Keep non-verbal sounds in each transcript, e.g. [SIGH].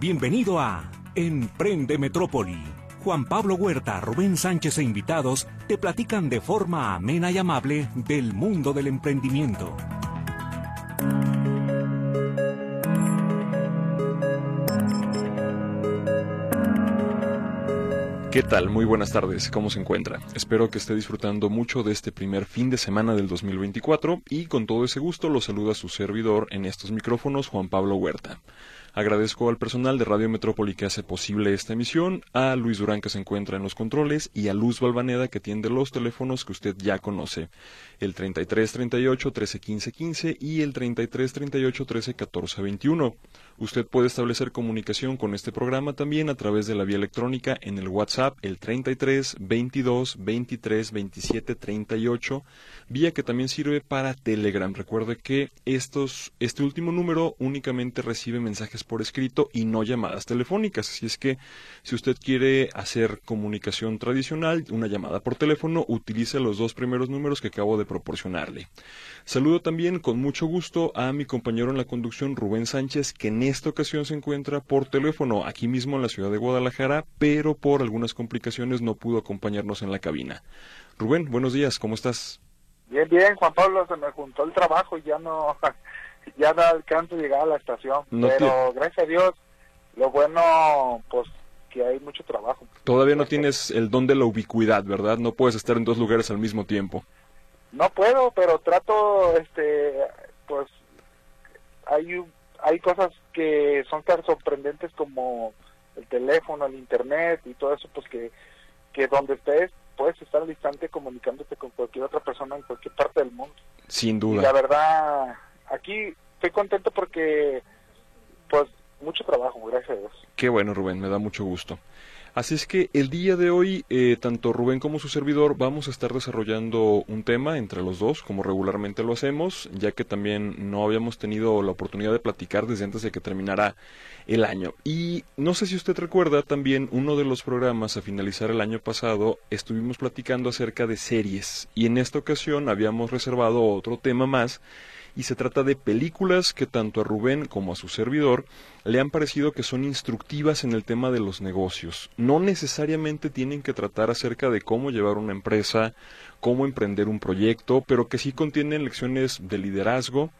Bienvenido a Emprende Metrópoli. Juan Pablo Huerta, Rubén Sánchez e invitados te platican de forma amena y amable del mundo del emprendimiento. ¿Qué tal? Muy buenas tardes, ¿cómo se encuentra? Espero que esté disfrutando mucho de este primer fin de semana del 2024 y con todo ese gusto lo saluda su servidor en estos micrófonos, Juan Pablo Huerta. Agradezco al personal de Radio Metrópoli que hace posible esta emisión, a Luis Durán que se encuentra en los controles y a Luz Balvaneda que atiende los teléfonos que usted ya conoce, el 3338 1315 15 y el 3338 1314 21. Usted puede establecer comunicación con este programa también a través de la vía electrónica en el WhatsApp el 33 22 23 27 38, vía que también sirve para Telegram. Recuerde que estos, este último número únicamente recibe mensajes por escrito y no llamadas telefónicas. Así es que si usted quiere hacer comunicación tradicional, una llamada por teléfono, utilice los dos primeros números que acabo de proporcionarle. Saludo también con mucho gusto a mi compañero en la conducción, Rubén Sánchez, que en esta ocasión se encuentra por teléfono aquí mismo en la ciudad de Guadalajara, pero por algunas complicaciones no pudo acompañarnos en la cabina. Rubén, buenos días, ¿cómo estás? Bien, bien, Juan Pablo, se me juntó el trabajo y ya no [LAUGHS] ya no alcanzo a llegar a la estación. pero gracias a Dios, lo bueno, pues que hay mucho trabajo. Todavía no tienes el don de la ubicuidad, ¿verdad? No puedes estar en dos lugares al mismo tiempo. No puedo, pero trato, este, pues, hay, hay cosas que son tan sorprendentes como el teléfono, el internet y todo eso, pues que, que donde estés puedes estar al instante comunicándote con cualquier otra persona en cualquier parte del mundo. Sin duda. Y la verdad, aquí estoy contento porque, pues, mucho trabajo, gracias a Dios. Qué bueno, Rubén, me da mucho gusto. Así es que el día de hoy, eh, tanto Rubén como su servidor vamos a estar desarrollando un tema entre los dos, como regularmente lo hacemos, ya que también no habíamos tenido la oportunidad de platicar desde antes de que terminara el año. Y no sé si usted recuerda también uno de los programas a finalizar el año pasado, estuvimos platicando acerca de series y en esta ocasión habíamos reservado otro tema más y se trata de películas que tanto a Rubén como a su servidor le han parecido que son instructivas en el tema de los negocios. No necesariamente tienen que tratar acerca de cómo llevar una empresa, cómo emprender un proyecto, pero que sí contienen lecciones de liderazgo,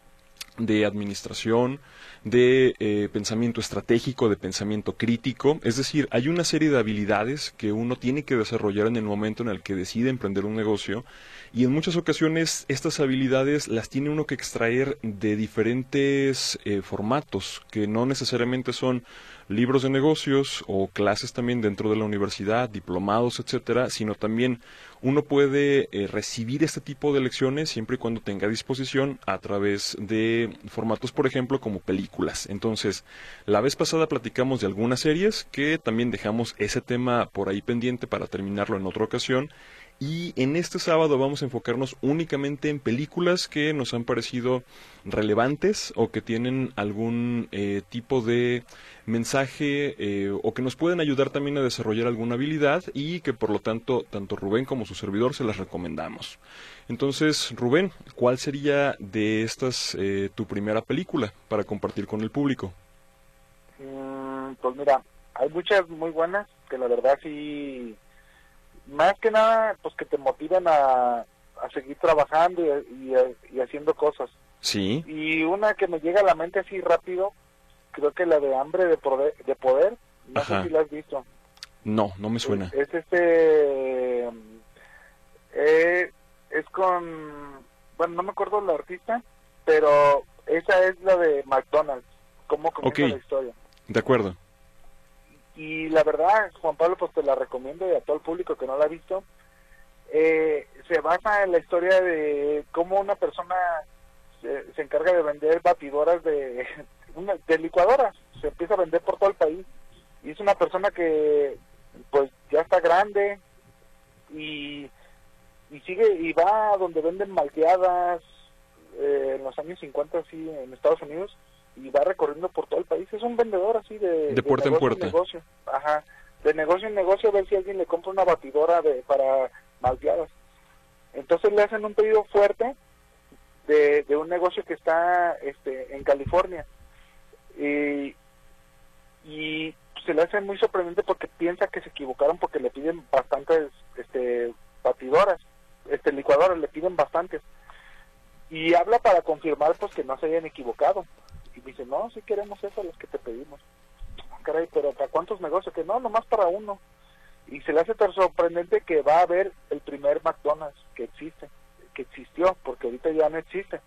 de administración, de eh, pensamiento estratégico, de pensamiento crítico. Es decir, hay una serie de habilidades que uno tiene que desarrollar en el momento en el que decide emprender un negocio y en muchas ocasiones estas habilidades las tiene uno que extraer de diferentes eh, formatos que no necesariamente son libros de negocios o clases también dentro de la universidad, diplomados, etcétera, sino también uno puede eh, recibir este tipo de lecciones siempre y cuando tenga disposición a través de formatos, por ejemplo, como películas. Entonces, la vez pasada platicamos de algunas series que también dejamos ese tema por ahí pendiente para terminarlo en otra ocasión y en este sábado vamos a enfocarnos únicamente en películas que nos han parecido relevantes o que tienen algún eh, tipo de mensaje eh, o que nos pueden ayudar también a desarrollar alguna habilidad y que por lo tanto tanto Rubén como su servidor se las recomendamos. Entonces, Rubén, ¿cuál sería de estas eh, tu primera película para compartir con el público? Mm, pues mira, hay muchas muy buenas que la verdad sí más que nada, pues que te motiven a, a seguir trabajando y, y, haciendo cosas. Sí. Y una que me llega a la mente así rápido, creo que la de hambre de poder, de poder no sé si la has visto. No, no me suena. Es, este, eh, es con, bueno, no me acuerdo la artista, pero esa es la de McDonald's, cómo comienza la historia. De acuerdo. Y la verdad, Juan Pablo, pues te la recomiendo y a todo el público que no la ha visto. Eh, se basa en la historia de cómo una persona se, encarga de vender batidoras de, [LAUGHS] de licuadoras. Se empieza a vender por todo el país. Y es una persona que pues ya está grande y, y sigue y va donde venden malteadas eh, en los años 50 así en Estados Unidos y va recorriendo por todo el país. Es un vendedor así de, de puerta en puerta. Negocio. Ajá. De negocio en negocio a ver si alguien le compra una batidora de para malteadas. Entonces le hacen un pedido fuerte de, un negocio que está este, en California. Y, y se le hace muy sorprendente porque piensa que se equivocaron porque le piden bastantes este batidoras, este licuadoras le piden bastantes. Y habla para confirmar pues que no se hayan equivocado. Y dice, "No, si queremos eso los que te pedimos." Caray, pero ¿para cuántos negocios? Que no, nomás para uno. Y se le hace tan sorprendente que va a haber el primer McDonald's que existe, que existió, porque ahorita ya no existe.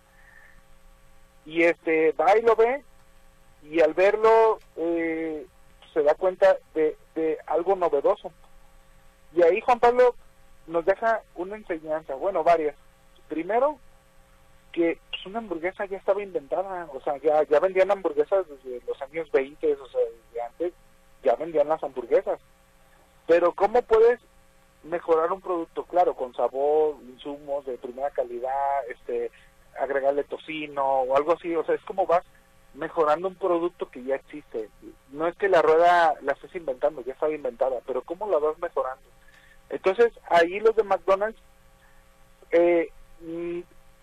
Y este va y lo ve y al verlo eh, se da cuenta de, de algo novedoso. Y ahí Juan Pablo nos deja una enseñanza, bueno, varias. Primero, que pues, una hamburguesa ya estaba inventada, o sea, ya, ya vendían hamburguesas desde los años 20, o sea, desde antes ya vendían las hamburguesas. Pero ¿cómo puedes mejorar un producto? Claro, con sabor, insumos de primera calidad, este agregarle tocino o algo así, o sea, es como vas mejorando un producto que ya existe. No es que la rueda la estés inventando, ya estaba inventada, pero ¿cómo la vas mejorando? Entonces, ahí los de McDonald's eh,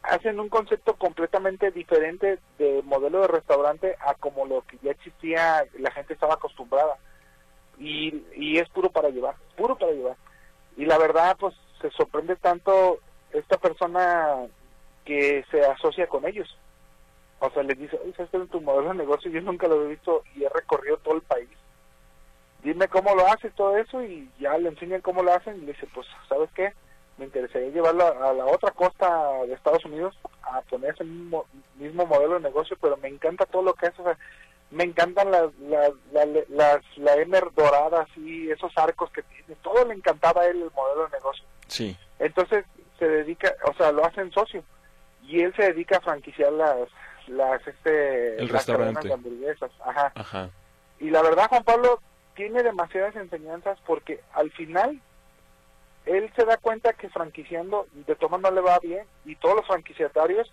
hacen un concepto completamente diferente de modelo de restaurante a como lo que ya existía, la gente estaba acostumbrada. Y, y es puro para llevar, puro para llevar. Y la verdad, pues se sorprende tanto esta persona que se asocia con ellos o sea, les dice, este es tu modelo de negocio? Yo nunca lo he visto y he recorrido todo el país. Dime cómo lo haces todo eso y ya le enseñan cómo lo hacen y le dice, pues, ¿sabes qué? Me interesaría llevarlo a la otra costa de Estados Unidos a poner ese mismo, mismo modelo de negocio, pero me encanta todo lo que hace. O sea, me encantan las, las, las, la Emer dorada, así, esos arcos que tiene. Todo le encantaba a él el modelo de negocio. Sí. Entonces se dedica, o sea, lo hacen socio. Y él se dedica a franquiciar las, las este el restaurante de hamburguesas ajá. y la verdad Juan Pablo tiene demasiadas enseñanzas porque al final él se da cuenta que franquiciando de toma no le va bien y todos los franquiciatarios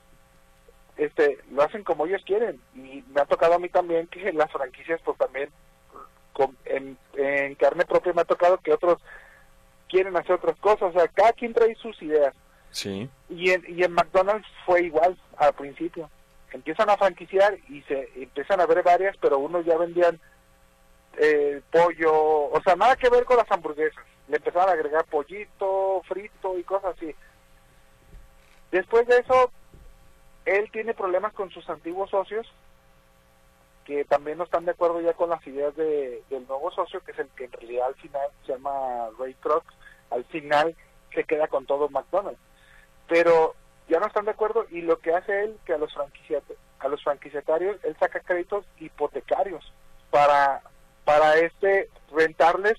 este lo hacen como ellos quieren. Y me ha tocado a mí también que [LAUGHS] las franquicias pues también con, en, en carne propia me ha tocado que otros quieren hacer otras cosas. O sea cada quien trae sus ideas. Sí. Y en, y en McDonald's fue igual al principio. Empiezan a franquiciar y se empiezan a ver varias, pero unos ya vendían eh, pollo, o sea, nada que ver con las hamburguesas. Le empezaron a agregar pollito, frito y cosas así. Después de eso, él tiene problemas con sus antiguos socios, que también no están de acuerdo ya con las ideas de, del nuevo socio, que es el que en realidad al final se llama Ray Kroc, al final se queda con todo McDonald's. Pero ya no están de acuerdo y lo que hace él que a los a los franquiciatarios él saca créditos hipotecarios para para este rentarles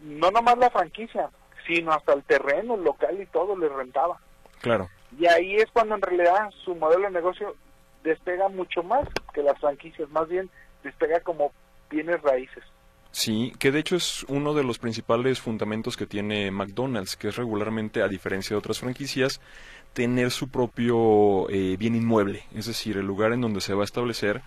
no nomás la franquicia sino hasta el terreno local y todo les rentaba. Claro. Y ahí es cuando en realidad su modelo de negocio despega mucho más que las franquicias más bien despega como bienes raíces. Sí, que de hecho es uno de los principales fundamentos que tiene McDonald's, que es regularmente, a diferencia de otras franquicias, tener su propio eh, bien inmueble, es decir, el lugar en donde se va a establecer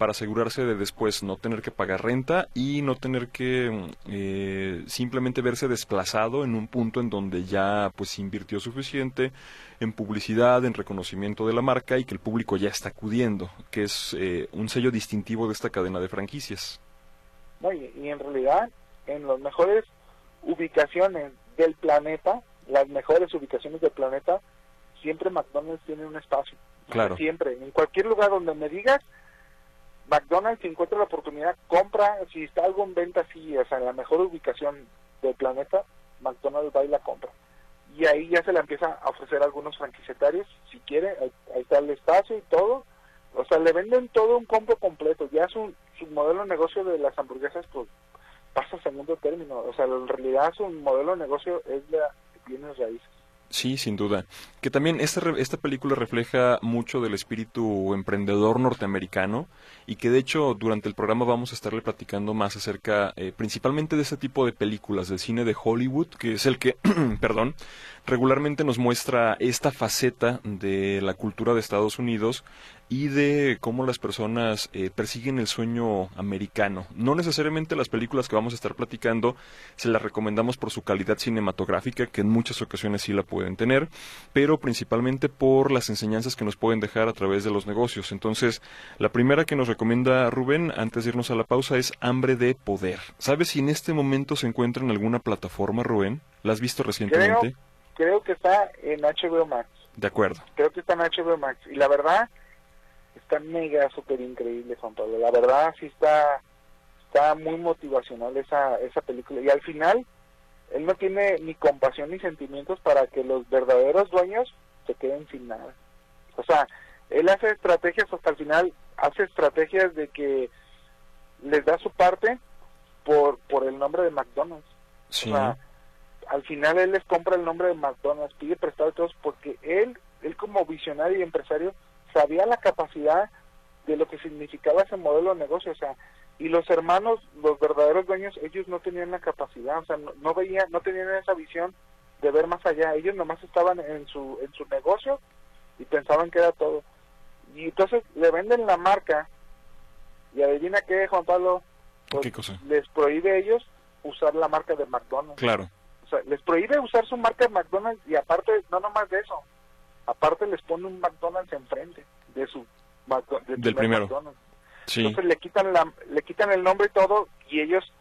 para asegurarse de después no tener que pagar renta y no tener que eh, simplemente verse desplazado en un punto en donde ya pues invirtió suficiente en publicidad, en reconocimiento de la marca y que el público ya está acudiendo, que es eh, un sello distintivo de esta cadena de franquicias. y en realidad en las mejores ubicaciones del planeta, las mejores ubicaciones del planeta, siempre McDonald's tiene un espacio. Claro. Siempre. En cualquier lugar donde me digas, McDonald's, si encuentra la oportunidad, compra, si está algo en venta así, o sea, en la mejor ubicación del planeta, McDonald's va y la compra. Y ahí ya se la empieza a ofrecer a algunos franquiciatarios, si quiere, ahí, está el espacio y todo. O sea, le venden todo un compro completo. Ya su, su modelo de negocio de las hamburguesas, pues, pasa a segundo término. O sea, en realidad su modelo de negocio es de bienes raíces. Sí, sin duda. Que también esta, esta película refleja mucho del espíritu emprendedor norteamericano y que de hecho durante el programa vamos a estarle platicando más acerca eh, principalmente de ese tipo de películas del cine de Hollywood, que es el que, [CLEARS THROAT] perdón, regularmente nos muestra esta faceta de la cultura de Estados Unidos y de cómo las personas eh, persiguen el sueño americano. No necesariamente las películas que vamos a estar platicando se las recomendamos por su calidad cinematográfica, que en muchas ocasiones sí la pueden tener, pero principalmente por las enseñanzas que nos pueden dejar a través de los negocios. Entonces, la primera que nos recomienda Rubén antes de irnos a la pausa es Hambre de Poder. ¿Sabes si en este momento se encuentra en alguna plataforma, Rubén? ¿La has visto recientemente? Creo, que está en HBO Max. De acuerdo. Creo que está en HBO Max. Y la verdad, está mega, súper increíble, Juan Pablo. La verdad, sí está, está muy motivacional esa, esa película. Y al final, él no tiene ni compasión ni sentimientos para que los verdaderos dueños se queden sin nada. O sea, él hace estrategias hasta el final, hace estrategias de que les da su parte por, por el nombre de McDonald's. O sea, al final él les compra el nombre de McDonald's, pide prestado a todos porque él, él como visionario y empresario, sabía la capacidad de lo que significaba ese modelo de negocio, o sea, y los hermanos, los verdaderos dueños, ellos no tenían la capacidad, o sea, no, veían, no tenían esa visión de ver más allá, ellos nomás estaban en su, en su negocio y pensaban que era todo. Y entonces le venden la marca y adivina qué, Juan Pablo, pues, les prohíbe a ellos usar la marca de McDonald's. Claro. O sea, les prohíbe usar su marca de McDonald's y aparte, no nomás de eso, aparte les pone un McDonald's enfrente de su del primero. Entonces le quitan la, le quitan el nombre y todo y ellos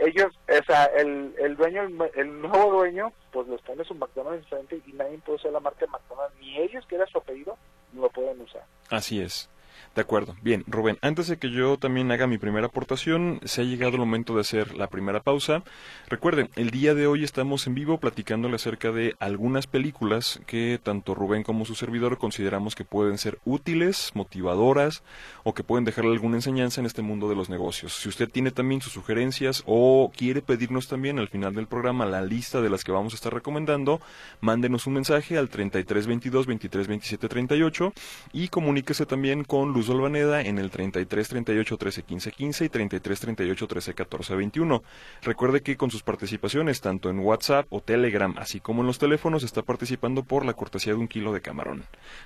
ellos, o sea, el, el dueño, el, nuevo dueño, pues les pone su McDonald's enfrente y nadie puede usar la marca de McDonald's, ni ellos que era su apellido, no lo pueden usar. Así es. De acuerdo. Bien, Rubén, antes de que yo también haga mi primera aportación, se ha llegado el momento de hacer la primera pausa. Recuerden, el día de hoy estamos en vivo platicándole acerca de algunas películas que tanto Rubén como su servidor consideramos que pueden ser útiles, motivadoras o que pueden dejarle alguna enseñanza en este mundo de los negocios. Si usted tiene también sus sugerencias o quiere pedirnos también al final del programa la lista de las que vamos a estar recomendando, mándenos un mensaje al 3322 2327 38 y comuníquese también con Luz Olvaneda en el 33 38 13 15 15 y 33 38 13 14 21. Recuerde que con sus participaciones, tanto en WhatsApp o Telegram, así como en los teléfonos, está participando por la cortesía de un kilo de camarón.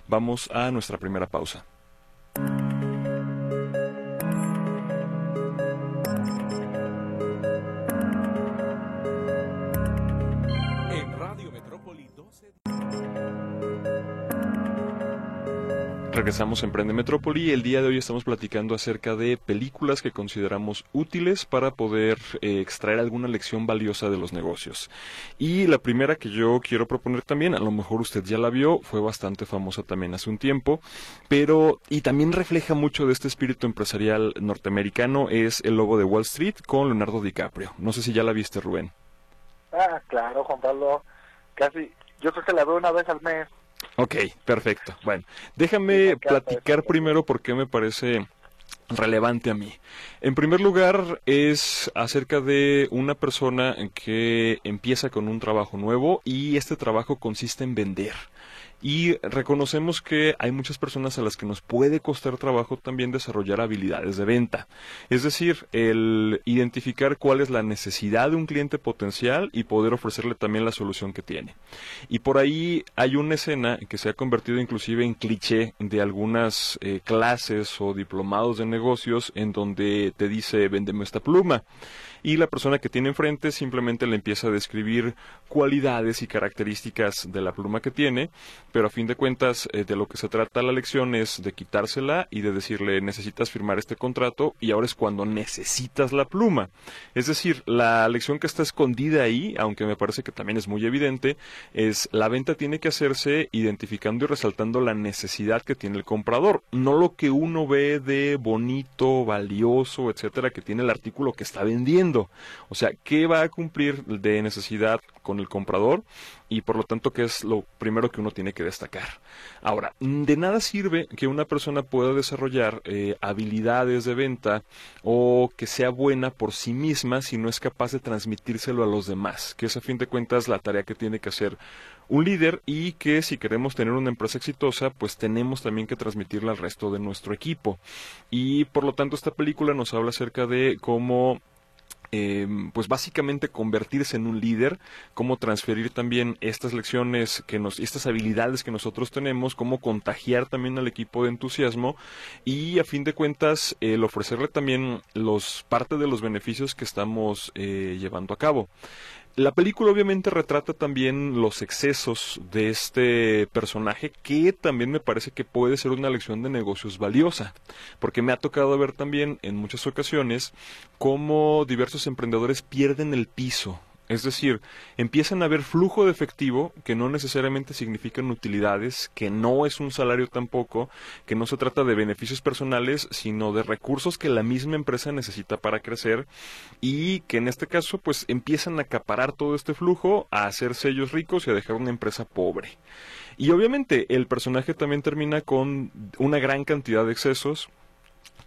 Vamos a nuestra primera pausa. Regresamos en Emprende Metrópoli el día de hoy estamos platicando acerca de películas que consideramos útiles para poder eh, extraer alguna lección valiosa de los negocios. Y la primera que yo quiero proponer también, a lo mejor usted ya la vio, fue bastante famosa también hace un tiempo, pero y también refleja mucho de este espíritu empresarial norteamericano, es El Lobo de Wall Street con Leonardo DiCaprio. No sé si ya la viste, Rubén. Ah, claro, Juan Pablo, casi, yo creo que la veo una vez al mes. Ok, perfecto. Bueno, déjame platicar primero por qué me parece relevante a mí. En primer lugar, es acerca de una persona que empieza con un trabajo nuevo y este trabajo consiste en vender y reconocemos que hay muchas personas a las que nos puede costar trabajo también desarrollar habilidades de venta. Es decir, el identificar cuál es la necesidad de un cliente potencial y poder ofrecerle también la solución que tiene. Y por ahí hay una escena que se ha convertido inclusive en cliché de algunas eh, clases o diplomados de negocios en donde te dice véndeme esta pluma y la persona que tiene enfrente simplemente le empieza a describir cualidades y características de la pluma que tiene, pero a fin de cuentas eh, de lo que se trata la lección es de quitársela y de decirle necesitas firmar este contrato y ahora es cuando necesitas la pluma. Es decir, la lección que está escondida ahí, aunque me parece que también es muy evidente, es la venta tiene que hacerse identificando y resaltando la necesidad que tiene el comprador, no lo que uno ve de bonito, valioso, etcétera, que tiene el artículo que está vendiendo. O sea, ¿qué va a cumplir de necesidad con el comprador? Y por lo tanto, ¿qué es lo primero que uno tiene que destacar? Ahora, de nada sirve que una persona pueda desarrollar eh, habilidades de venta o que sea buena por sí misma si no es capaz de transmitírselo a los demás, que es a fin de cuentas la tarea que tiene que hacer un líder y que si queremos tener una empresa exitosa, pues tenemos también que transmitirla al resto de nuestro equipo. Y por lo tanto, esta película nos habla acerca de cómo Em, pues básicamente convertirse en un líder, cómo transferir también estas lecciones que nos, estas habilidades que nosotros tenemos, cómo contagiar también al equipo de entusiasmo y a fin de cuentas el ofrecerle también los parte de los beneficios que estamos eh, llevando a cabo. La película obviamente retrata también los excesos de este personaje que también me parece que puede ser una lección de negocios valiosa, porque me ha tocado ver también en muchas ocasiones cómo diversos emprendedores pierden el piso es decir, empiezan a haber flujo de efectivo que no necesariamente significan utilidades, que no es un salario tampoco, que no se trata de beneficios personales, sino de recursos que la misma empresa necesita para crecer y que en este caso pues empiezan a acaparar todo este flujo, a hacerse ellos ricos y a dejar una empresa pobre. Y obviamente el personaje también termina con una gran cantidad de excesos,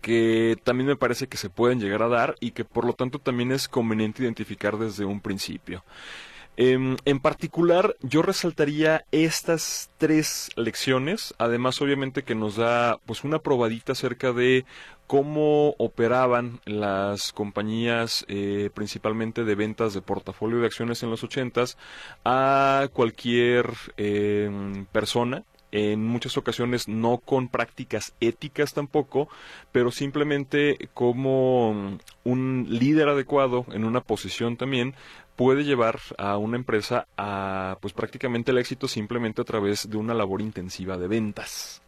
que también me parece que se pueden llegar a dar y que por lo tanto también es conveniente identificar desde un principio. Em, en particular, yo resaltaría estas tres lecciones, además obviamente que nos da pues una probadita acerca de cómo operaban las compañías eh, principalmente de ventas de portafolio de acciones en los ochentas a cualquier em, persona en muchas ocasiones no con prácticas éticas tampoco, pero simplemente como un líder adecuado en una posición también puede llevar a una empresa a pues prácticamente el éxito simplemente a través de una labor intensiva de ventas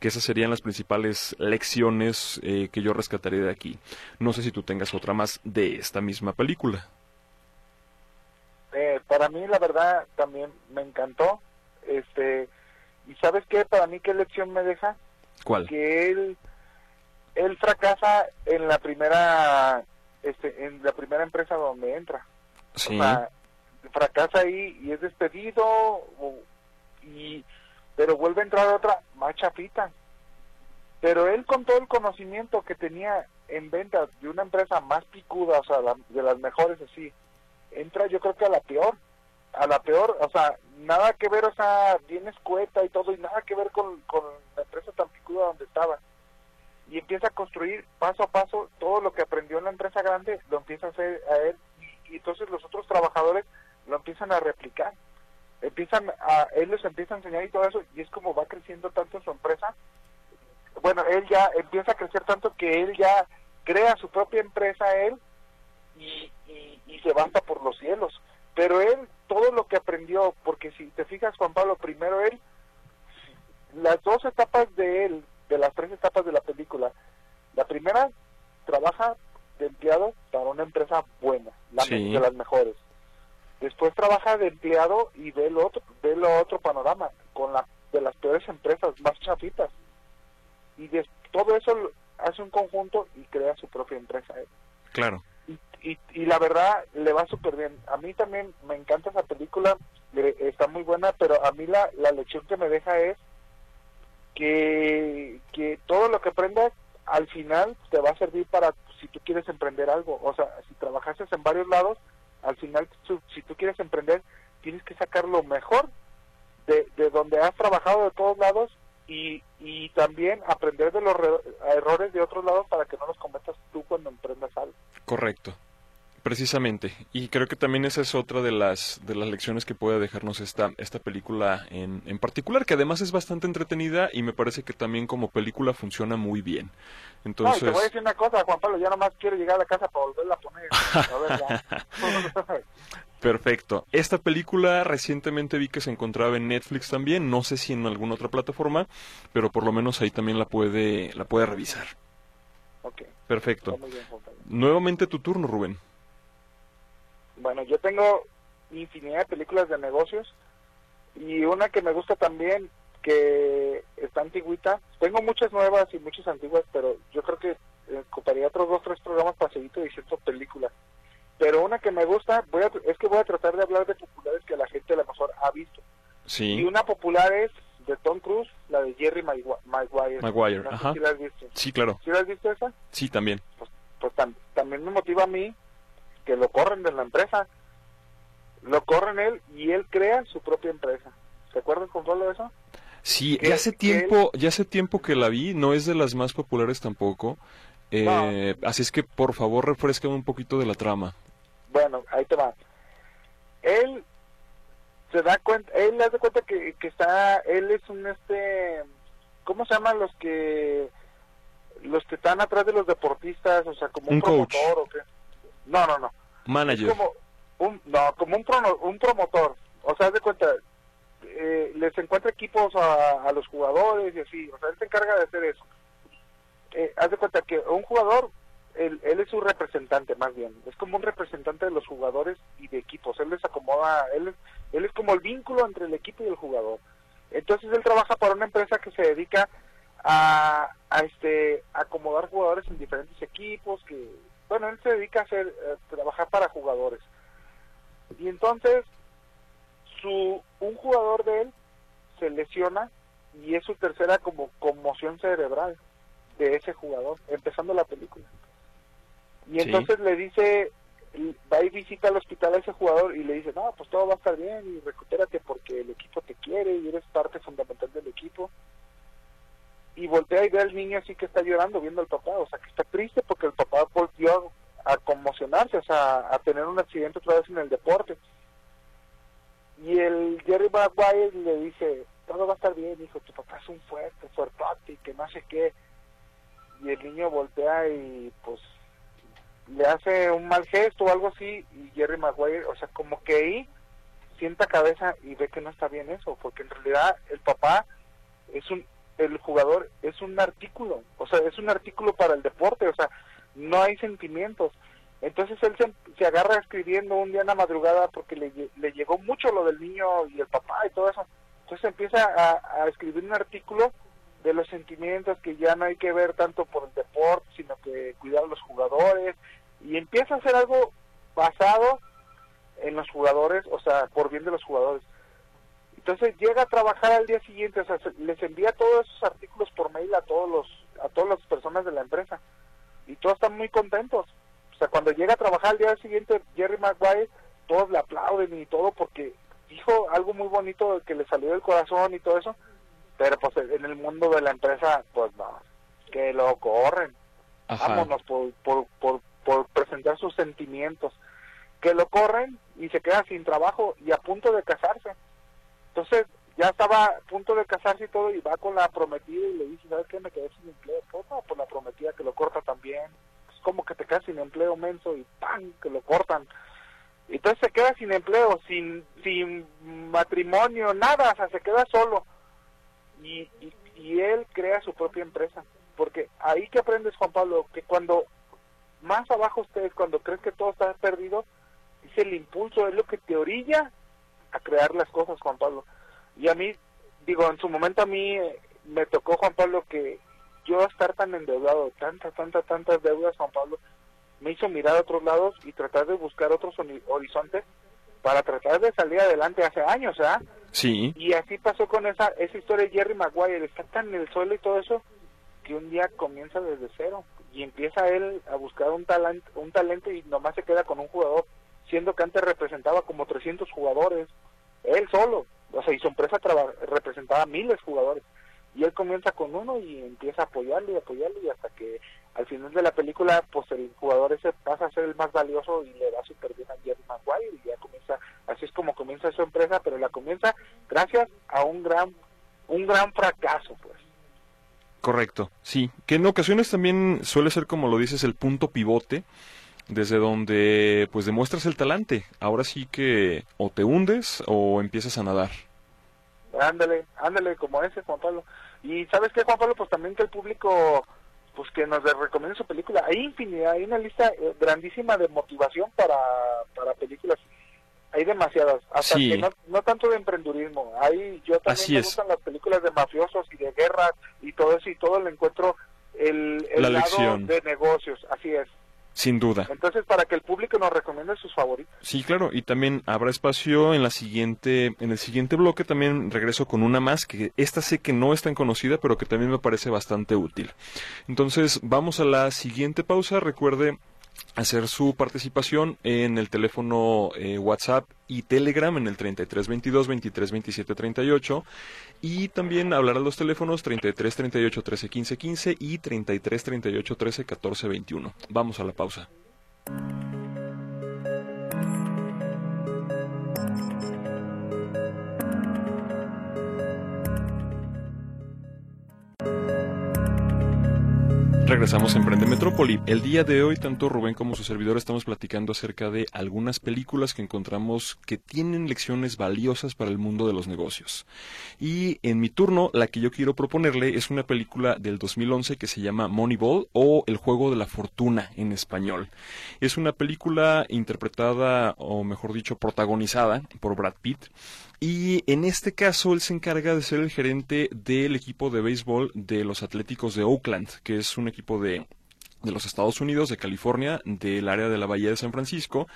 que esas serían las principales lecciones eh, que yo rescataría de aquí. No sé si tú tengas otra más de esta misma película. Eh, para mí la verdad también me encantó. Este, ¿Y sabes qué? Para mí, ¿qué lección me deja? ¿Cuál? Que él, él fracasa en la primera este, en la primera empresa donde entra. Sí. O sea, fracasa ahí y es despedido, y, pero vuelve a entrar otra más chafita. Pero él con todo el conocimiento que tenía en ventas de una empresa más picuda, o sea, de las mejores así, entra yo creo que a la peor a la peor, o sea, nada que ver, o sea, bien escueta y todo, y nada que ver con, la empresa tan picuda donde estaba. Y empieza a construir paso a paso todo lo que aprendió en la empresa grande, lo empieza a hacer a él, y, entonces los otros trabajadores lo empiezan a replicar. Empiezan a, él les empieza a enseñar y todo eso, y es como va creciendo tanto su empresa. Bueno, él ya empieza a crecer tanto que él ya crea su propia empresa, él, y, y, y se basta por los cielos. Pero él todo lo que aprendió, porque si te fijas Juan Pablo, primero él, las dos etapas de él, de las tres etapas de la película, la primera trabaja de empleado para una empresa buena, la de las mejores. Después trabaja de empleado y ve el otro, ve el otro panorama, con la de las peores empresas, más chafitas. Y de, todo eso hace un conjunto y crea su propia empresa. Claro y, y la verdad le va súper bien. A mí también me encanta esa película, está muy buena, pero a mí la, la lección que me deja es que, que todo lo que aprendas al final te va a servir para si tú quieres emprender algo. O sea, si trabajaste en varios lados, al final si tú quieres emprender, tienes que sacar lo mejor de, de donde has trabajado de todos lados y, y también aprender de los errores de otros lados para que no los cometas tú cuando emprendas algo. Correcto. Precisamente, y creo que también esa es otra de las de las lecciones que puede dejarnos esta esta película en, en particular, que además es bastante entretenida y me parece que también como película funciona muy bien. Entonces, te voy a decir una cosa, Juan Pablo, ya nomás quiero llegar a la casa para volverla a poner. A ver, [LAUGHS] Perfecto. Esta película recientemente vi que se encontraba en Netflix también, no sé si en alguna otra plataforma, pero por lo menos ahí también la puede la puede revisar. Okay. Perfecto. Nuevamente tu turno, Rubén. Bueno, yo tengo infinidad de películas de negocios y una que me gusta también, que está antigüita. Tengo muchas nuevas y muchas antiguas, pero yo creo que eh, ocuparía otros dos, tres programas para seguir diciendo películas. Pero una que me gusta, voy a, es que voy a tratar de hablar de populares que la gente a lo mejor ha visto. Sí. Y una popular es de Tom Cruise, la de Jerry Maguire. Maguire, ajá. Si la has visto. Sí, claro. ¿Sí la has visto esa? Sí, también. Pues, pues también me motiva a mí que lo corren de la empresa. Lo corren él y él crea su propia empresa. ¿Se acuerdan con todo eso? Sí, ya hace tiempo, ya hace tiempo que la vi, no es de las más populares tampoco, Eh, Así es que por favor refresca un poquito de la trama. Bueno, ahí te va. Él se da cuenta, él le da cuenta que, que está, él es un este, ¿cómo se llaman los que los que están atrás de los deportistas, o sea, como un, promotor o qué? No, no, no. Manager. como un, no, como un, un promotor. O sea, haz de cuenta, eh, les encuentra equipos a, los jugadores y así. O sea, él se encarga de hacer eso. Eh, haz de cuenta que un jugador, él, él es su representante más bien. Es como un representante de los jugadores y de equipos. Él les acomoda, él, él es como el vínculo entre el equipo y el jugador. Entonces él trabaja para una empresa que se dedica a, a este acomodar jugadores en diferentes equipos que bueno él se dedica a hacer trabajar para jugadores y entonces su un jugador de él se lesiona y es su tercera como conmoción cerebral de ese jugador, empezando la película. Y entonces le dice, va y visita al hospital a ese jugador y le dice, no, pues todo va a estar bien y recupérate porque el equipo te quiere y eres parte fundamental del equipo. Y voltea y ve al niño así que está llorando viendo al papá, o sea, que está triste porque el papá volvió a conmocionarse, o sea, a tener un accidente otra vez en el deporte. Y el Jerry Maguire le dice, todo va a estar bien, hijo, tu papá es un fuerte, fuertote y que no sé qué. Y el niño voltea y pues le hace un mal gesto o algo así y Jerry Maguire, o sea, como que ahí sienta cabeza y ve que no está bien eso, porque en realidad el papá es un, el jugador es un artículo, o sea, es un artículo para el deporte, o sea, no hay sentimientos. Entonces él se, agarra escribiendo un día en la madrugada porque le, le, llegó mucho lo del niño y el papá y todo eso. Entonces empieza a, a, escribir un artículo de los sentimientos que ya no hay que ver tanto por el deporte, sino que cuidar a los jugadores. Y empieza a hacer algo basado en los jugadores, o sea, por bien de los jugadores. Entonces llega a trabajar al día siguiente, o sea, les envía todos esos artículos por mail a todos los a todas las personas de la empresa y todos están muy contentos. O sea, cuando llega a trabajar al día siguiente Jerry Maguire, todos le aplauden y todo porque dijo algo muy bonito que le salió del corazón y todo eso, pero pues en el mundo de la empresa, pues no, que lo corren. Vámonos por, por, por, por presentar sus sentimientos. Que lo corren y se queda sin trabajo y a punto de casarse. Entonces, ya estaba a punto de casarse y todo y va con la prometida y le dice, ¿sabes qué? Me quedé sin empleo. Pues no, pues la prometida que lo corta también. Es como que te quedas sin empleo menso y ¡pam! que lo cortan. Entonces se queda sin empleo, sin, sin matrimonio, nada, o sea, se queda solo. Y, y, él crea su propia empresa. Porque ahí que aprendes, Juan Pablo, que cuando más abajo estés, cuando crees que todo está perdido, es el impulso, es lo que te orilla a crear las cosas, Juan Pablo. Y a mí, digo, en su momento a mí eh, me tocó, Juan Pablo, que yo estar tan endeudado, tantas, tantas, tantas deudas, Juan Pablo, me hizo mirar a otros lados y tratar de buscar otros horizontes para tratar de salir adelante hace años, ¿ah? Sí. Y así pasó con esa, esa historia de Jerry Maguire, está tan en el suelo y todo eso, que un día comienza desde cero y empieza él a buscar un talento, un talento y nomás se queda con un jugador, siendo que antes representaba como 300 jugadores, él solo o sea, y su empresa representaba miles de jugadores. Y él comienza con uno y empieza a apoyarlo y apoyarlo y hasta que al final de la película, pues el jugador ese pasa a ser el más valioso y le da súper bien a Jerry Maguire y ya comienza, así es como comienza su empresa, pero la comienza gracias a un gran, un gran fracaso, pues. Correcto, sí, que en ocasiones también suele ser como lo dices el punto pivote desde donde pues demuestras el talante. Ahora sí que o te hundes o empiezas a nadar. Ándale, ándale, como ese Juan Pablo. Y sabes qué, Juan Pablo, pues también que el público, pues que nos recomiende su película. Hay infinidad, hay una lista eh, grandísima de motivación para, para películas. Hay demasiadas, hasta que no, no tanto de emprendurismo. Hay, yo también me gustan las películas de mafiosos y de guerras y todo eso y todo le encuentro el, el lado de negocios, así es. Sin duda. Entonces, para que el público nos recomiende sus favoritos. Sí, claro, y también habrá espacio en la siguiente en el siguiente bloque también regreso con una más que esta sé que no es tan conocida, pero que también me parece bastante útil. Entonces, vamos a la siguiente pausa. Recuerde hacer su participación en el teléfono eh, WhatsApp y Telegram en el 33 22 23 27 38 y también hablar a los teléfonos 33 38 13 15 15 y 33 38 13 14 21. Vamos a la pausa. Regresamos en Emprende Metrópoli. El día de hoy, tanto Rubén como su servidor estamos platicando acerca de algunas películas que encontramos que tienen lecciones valiosas para el mundo de los negocios. Y en mi turno, la que yo quiero proponerle es una película del 2011 que se llama Moneyball o El juego de la fortuna en español. Es una película interpretada, o mejor dicho, protagonizada por Brad Pitt. Y en este caso él se encarga de ser el gerente del equipo de béisbol de los Atléticos de Oakland, que es un equipo de de los Estados Unidos, de California, del área de la Bahía de San Francisco,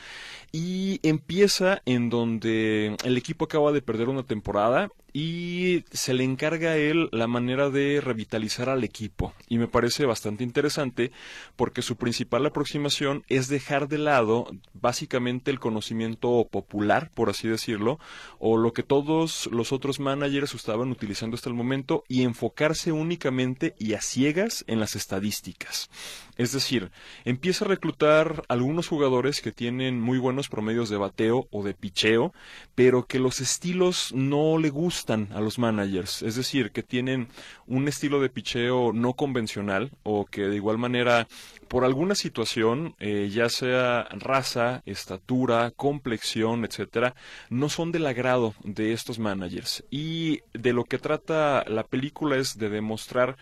y empieza en donde el equipo acaba de perder una temporada y se le encarga a él la manera de revitalizar al equipo. Y me parece bastante interesante porque su principal aproximación es dejar de lado básicamente el conocimiento popular, por así decirlo, o lo que todos los otros managers estaban utilizando hasta el momento y enfocarse únicamente y a ciegas en las estadísticas. Es decir, empieza a reclutar algunos jugadores que tienen muy buenos promedios de bateo o de picheo, pero que los estilos no le gustan a los managers, es decir, que tienen un estilo de picheo no convencional o que de igual manera por alguna situación, eh, ya sea raza, estatura, complexión, etcétera, no son del agrado de estos managers. Y de lo que trata la película es de demostrar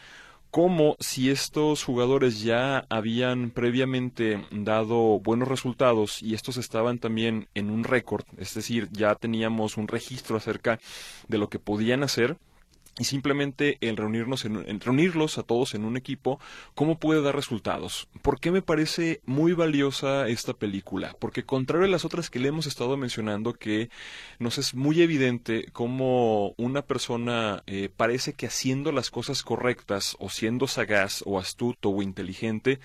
como si estos jugadores ya habían previamente dado buenos resultados y estos estaban también en un récord, es decir, ya teníamos un registro acerca de lo que podían hacer, y simplemente el reunirnos en, reunirlos a todos en un equipo, ¿cómo puede dar resultados? ¿Por qué me parece muy valiosa esta película? Porque contrario a las otras que le hemos estado mencionando, que nos es muy evidente cómo una persona eh, parece que haciendo las cosas correctas o siendo sagaz o astuto o inteligente,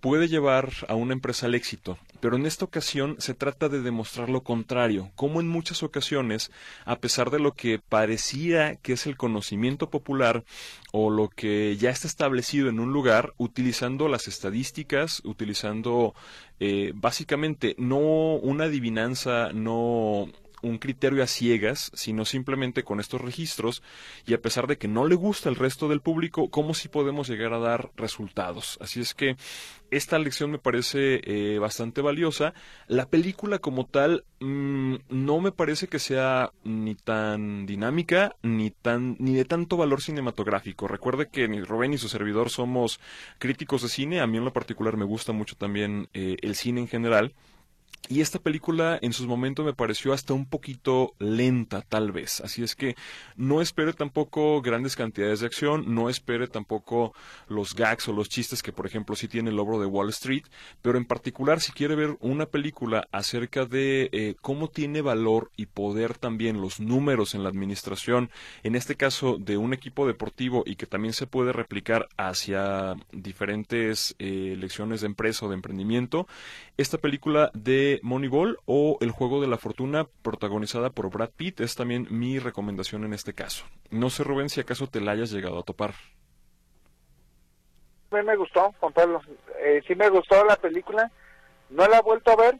puede llevar a una empresa al éxito. Pero en esta ocasión se trata de demostrar lo contrario, como en muchas ocasiones, a pesar de lo que parecía que es el conocimiento popular o lo que ya está establecido en un lugar, utilizando las estadísticas, utilizando eh, básicamente no una adivinanza, no un criterio a ciegas, sino simplemente con estos registros y a pesar de que no le gusta el resto del público, cómo si podemos llegar a dar resultados. Así es que esta lección me parece eh, bastante valiosa. La película como tal mm, no me parece que sea ni tan dinámica ni tan ni de tanto valor cinematográfico. Recuerde que ni Rubén ni su servidor somos críticos de cine. A mí en lo particular me gusta mucho también eh, el cine en general. Y esta película en sus momentos me pareció hasta un poquito lenta, tal vez. Así es que no espere tampoco grandes cantidades de acción, no espere tampoco los gags o los chistes que, por ejemplo, sí tiene el logro de Wall Street. Pero en particular, si quiere ver una película acerca de eh, cómo tiene valor y poder también los números en la administración, en este caso de un equipo deportivo y que también se puede replicar hacia diferentes eh, lecciones de empresa o de emprendimiento, esta película de Moneyball o El juego de la fortuna protagonizada por Brad Pitt es también mi recomendación en este caso. No sé, Rubén, si acaso te la hayas llegado a topar. A mí me gustó, Juan Pablo. Eh, sí me gustó la película. No la he vuelto a ver.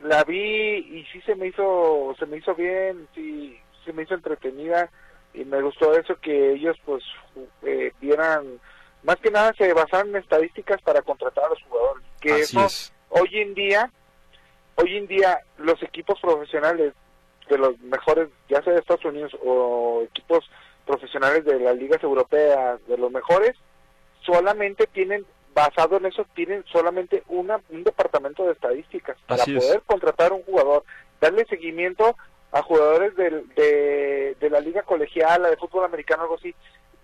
La vi y sí se me hizo, se me hizo bien, sí, se me hizo entretenida y me gustó eso que ellos pues eh, vieran, más que nada se basaron en estadísticas para contratar a los jugadores. Que eso hoy en día hoy en día los equipos profesionales de los mejores, ya sea de Estados Unidos o equipos profesionales de las ligas europeas, de los mejores, solamente tienen, basado en eso, tienen solamente una, un departamento de estadísticas para poder contratar un jugador, darle seguimiento a jugadores de, de, la liga colegial, la de fútbol americano, algo así,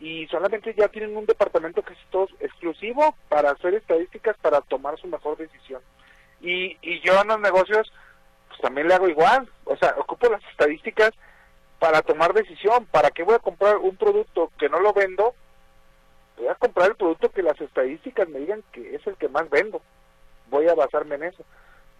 y solamente ya tienen un departamento que es todo exclusivo para hacer estadísticas para tomar su mejor decisión. Y, y yo en los negocios, pues también le hago igual. O sea, ocupo las estadísticas para tomar decisión. ¿Para qué voy a comprar un producto que no lo vendo? Voy a comprar el producto que las estadísticas me digan que es el que más vendo. voy a basarme en eso.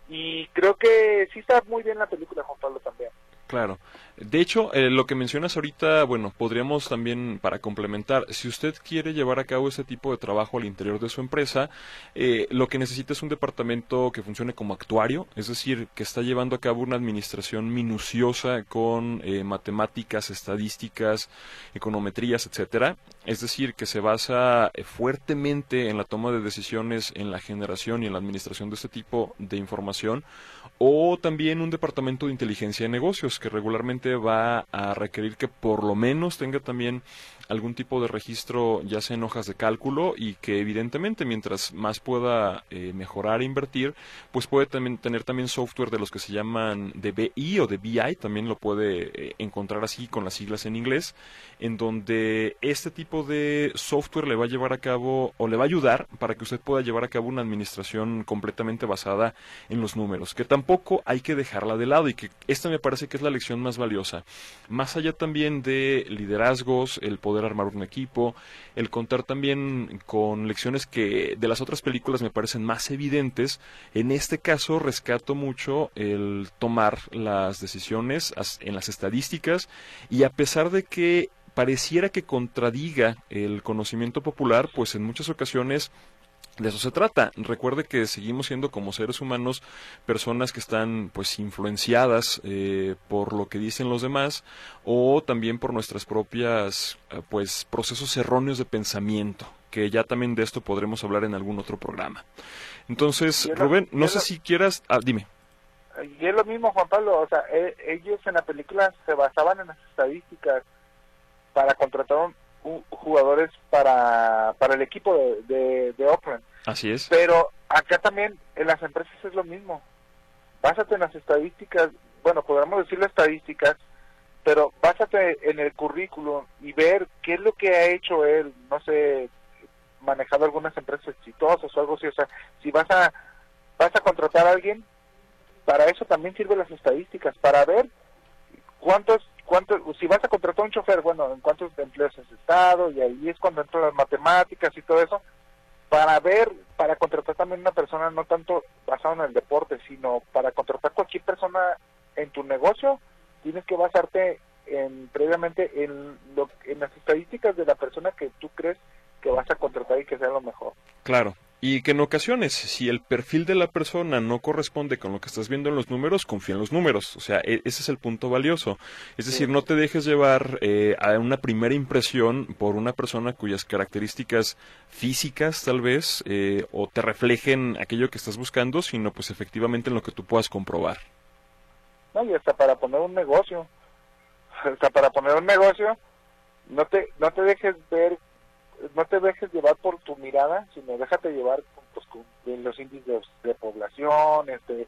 Y creo que sí está muy bien la película, Juan Pablo, también. Claro. De hecho, eh, lo que mencionas ahorita, bueno, podríamos también, para complementar, si usted quiere llevar a cabo ese tipo de trabajo al interior de su empresa, eh, lo que necesita es un departamento que funcione como actuario, es decir, que está llevando a cabo una administración minuciosa con eh, matemáticas, estadísticas, econometrías, etcétera. Es decir, que se basa fuertemente en la toma de decisiones, en la generación y en la administración de este tipo de información, o también un departamento de inteligencia de negocios que regularmente va a requerir que por lo menos tenga también algún tipo de registro ya sea en hojas de cálculo y que evidentemente mientras más pueda eh, mejorar e invertir pues puede también tener también software de los que se llaman de BI o de BI también lo puede eh, encontrar así con las siglas en inglés en donde este tipo de software le va a llevar a cabo o le va a ayudar para que usted pueda llevar a cabo una administración completamente basada en los números que tampoco hay que dejarla de lado y que esta me parece que es la lección más valiosa. Más allá también de liderazgos el poder poder armar un equipo, el contar también con lecciones que de las otras películas me parecen más evidentes. En este caso rescato mucho el tomar las decisiones en las estadísticas y a pesar de que pareciera que contradiga el conocimiento popular, pues en muchas ocasiones de eso se trata. Recuerde que seguimos siendo como seres humanos personas que están pues influenciadas eh, por lo que dicen los demás o también por nuestras propias eh, pues procesos erróneos de pensamiento que ya también de esto podremos hablar en algún otro programa. Entonces, Rubén, no sé si quieras, ah, dime. Y es lo mismo, Juan Pablo, o sea, e, ellos en la película se basaban en las estadísticas para contratar jugadores para, para el equipo de, de, Oakland. Así es. Pero acá también en las empresas es lo mismo. Básate en las estadísticas, bueno, podríamos decirlo estadísticas, pero básate en el currículum y ver qué es lo que ha hecho él, no sé, manejado algunas empresas exitosas o algo así, o sea, si vas a vas a contratar a alguien, para eso también sirven las estadísticas, para ver cuántos cuánto, si vas a contratar un chofer, bueno, en cuántos empleos has estado, y ahí es cuando entran las matemáticas y todo eso, para ver, para contratar también una persona no tanto basado en el deporte, sino para contratar cualquier persona en tu negocio, tienes que basarte en previamente en, lo, en las estadísticas de la persona que tú crees que vas a contratar y que sea lo mejor. Claro, y que en ocasiones, si el perfil de la persona no corresponde con lo que estás viendo en los números, confía en los números. O sea, e, ese es el punto valioso. Es decir, no te dejes llevar eh, a una primera impresión por una persona cuyas características físicas, tal vez, eh, o te reflejen aquello que estás buscando, sino pues efectivamente en lo que tú puedas comprobar. No, y hasta para poner un negocio. Hasta para poner un negocio, no te, no te dejes ver no te dejes llevar por tu mirada, sino déjate llevar pues, los índices de, población, este,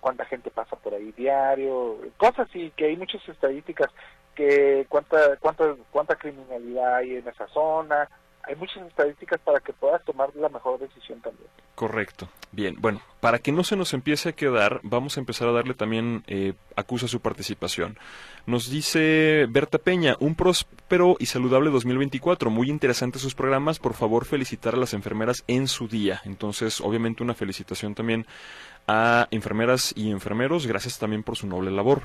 cuánta gente pasa por ahí diario, cosas así, que hay muchas estadísticas, que cuánta, cuánta, cuánta criminalidad hay en esa zona, hay muchas estadísticas para que puedas tomar la mejor decisión también. Correcto. Bien, bueno, para que no se nos empiece a quedar, vamos a empezar a darle también eh, acusa su participación. Nos dice Berta Peña, un próspero y saludable 2024. Muy interesantes sus programas. Por favor, felicitar a las enfermeras en su día. Entonces, obviamente, una felicitación también a enfermeras y enfermeros. Gracias también por su noble labor.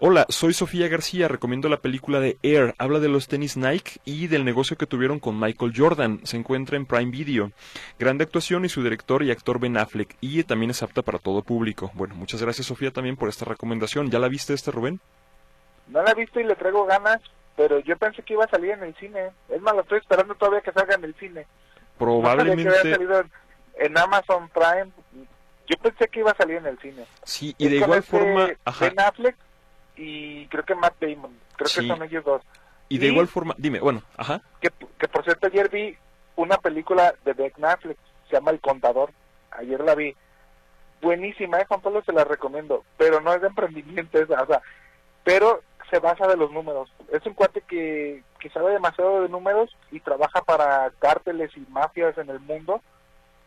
Hola, soy Sofía García, recomiendo la película de Air. Habla de los tenis Nike y del negocio que tuvieron con Michael Jordan. Se encuentra en Prime Video. Grande actuación y su director y actor Ben Affleck. Y también es apta para todo público. Bueno, muchas gracias Sofía también por esta recomendación. ¿Ya la viste este Rubén? No la he visto y le traigo ganas, pero yo pensé que iba a salir en el cine. Es más, lo estoy esperando todavía que salga en el cine. Probablemente. en, Amazon Prime. Yo pensé que iba a salir en el cine. Sí, y de igual este forma... Ben Affleck y creo que Matt Damon. Creo que son ellos dos. Y de igual forma, dime, bueno, ajá. Que, que por cierto ayer vi una película de Ben Affleck, se llama El Contador. Ayer la vi. Buenísima, ¿eh? Juan Pablo se la recomiendo. Pero no es de emprendimiento, esa, o sea, pero se basa de los números. Es un cuate que, que sabe demasiado de números y trabaja para cárteles y mafias en el mundo,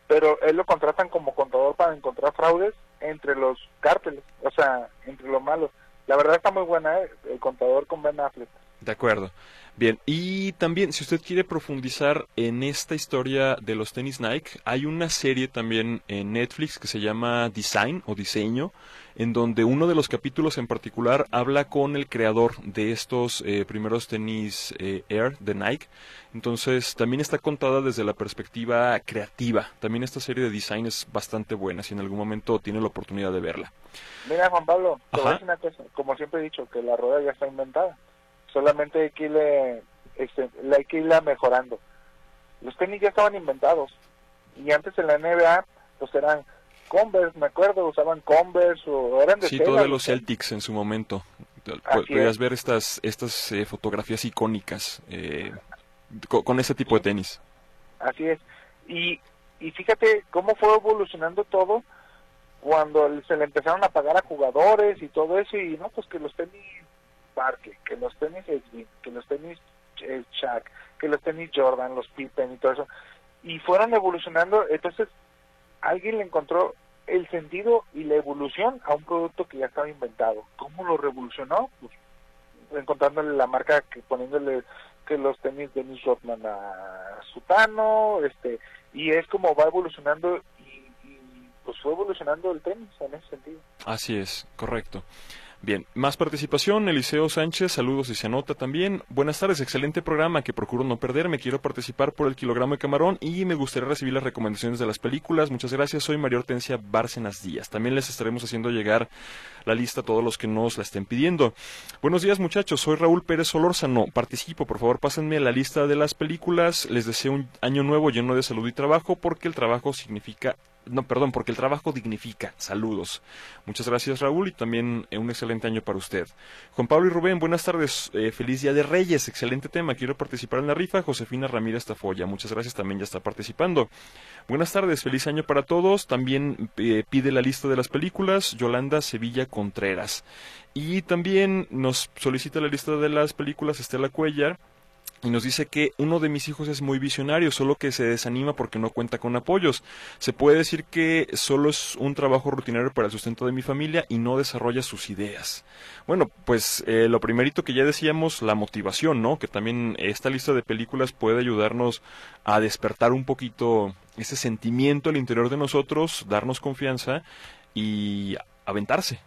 pero él lo contratan como contador para encontrar fraudes entre los cárteles, o sea, entre los malos. La verdad está muy buena, ¿eh? El contador con Ben Affleck. De acuerdo. Bien, y también si usted quiere profundizar en esta historia de los tenis Nike, hay una serie también en Netflix que se llama Design o Diseño, en donde uno de los capítulos en particular habla con el creador de estos eh, primeros tenis eh, Air de Nike. Entonces también está contada desde la perspectiva creativa. También esta serie de Design es bastante buena, si en algún momento tiene la oportunidad de verla. Mira, Juan Pablo, te voy a decir una cosa. como siempre he dicho, que la rueda ya está inventada solamente hay que irle, este, hay que irla mejorando. Los tenis ya estaban inventados y antes en la NBA pues eran Converse, me acuerdo, usaban Converse o eran de Sí, todos los Celtics en su momento. Podrías ver estas estas eh, fotografías icónicas eh, con, ese tipo de tenis. Así es. Y, y fíjate cómo fue evolucionando todo cuando se le empezaron a pagar a jugadores y todo eso y no, pues que los tenis que los tenis que los tenis eh, Shaq, que los tenis Jordan, los Pippen y todo eso, y fueron evolucionando, entonces alguien le encontró el sentido y la evolución a un producto que ya estaba inventado. ¿Cómo lo revolucionó? Pues encontrándole la marca, que poniéndole que los tenis de Dennis Rodman a Sutano, este, y es como va evolucionando y pues fue evolucionando el tenis en ese sentido. Así es, correcto. Bien, más participación, Eliseo Sánchez, saludos y se anota también. Buenas tardes, excelente programa que procuro no perderme. Quiero participar por el kilogramo de camarón y me gustaría recibir las recomendaciones de las películas. Muchas gracias, soy María Hortensia Bárcenas Díaz. También les estaremos haciendo llegar la lista a todos los que nos la estén pidiendo. Buenos días, muchachos, soy Raúl Pérez Solórzano. Participo, por favor, pásenme la lista de las películas. Les deseo un año nuevo lleno de salud y trabajo porque el trabajo significa no, perdón, porque el trabajo dignifica. Saludos. Muchas gracias, Raúl, y también eh, un excelente año para usted. Juan Pablo y Rubén, buenas tardes. Eh, feliz Día de Reyes. Excelente tema. Quiero participar en la rifa. Josefina Ramírez Tafoya. Muchas gracias. También ya está participando. Buenas tardes. Feliz año para todos. También eh, pide la lista de las películas. Yolanda Sevilla Contreras. Y también nos solicita la lista de las películas Estela Cuellar y nos dice que uno de mis hijos es muy visionario, solo que se desanima porque no cuenta con apoyos. Se puede decir que solo es un trabajo rutinario para el sustento de mi familia y no desarrolla sus ideas. Bueno, pues eh, lo primerito que ya decíamos, la motivación, ¿no? Que también esta lista de películas puede ayudarnos a despertar un poquito ese sentimiento al interior de nosotros, darnos confianza y aventarse.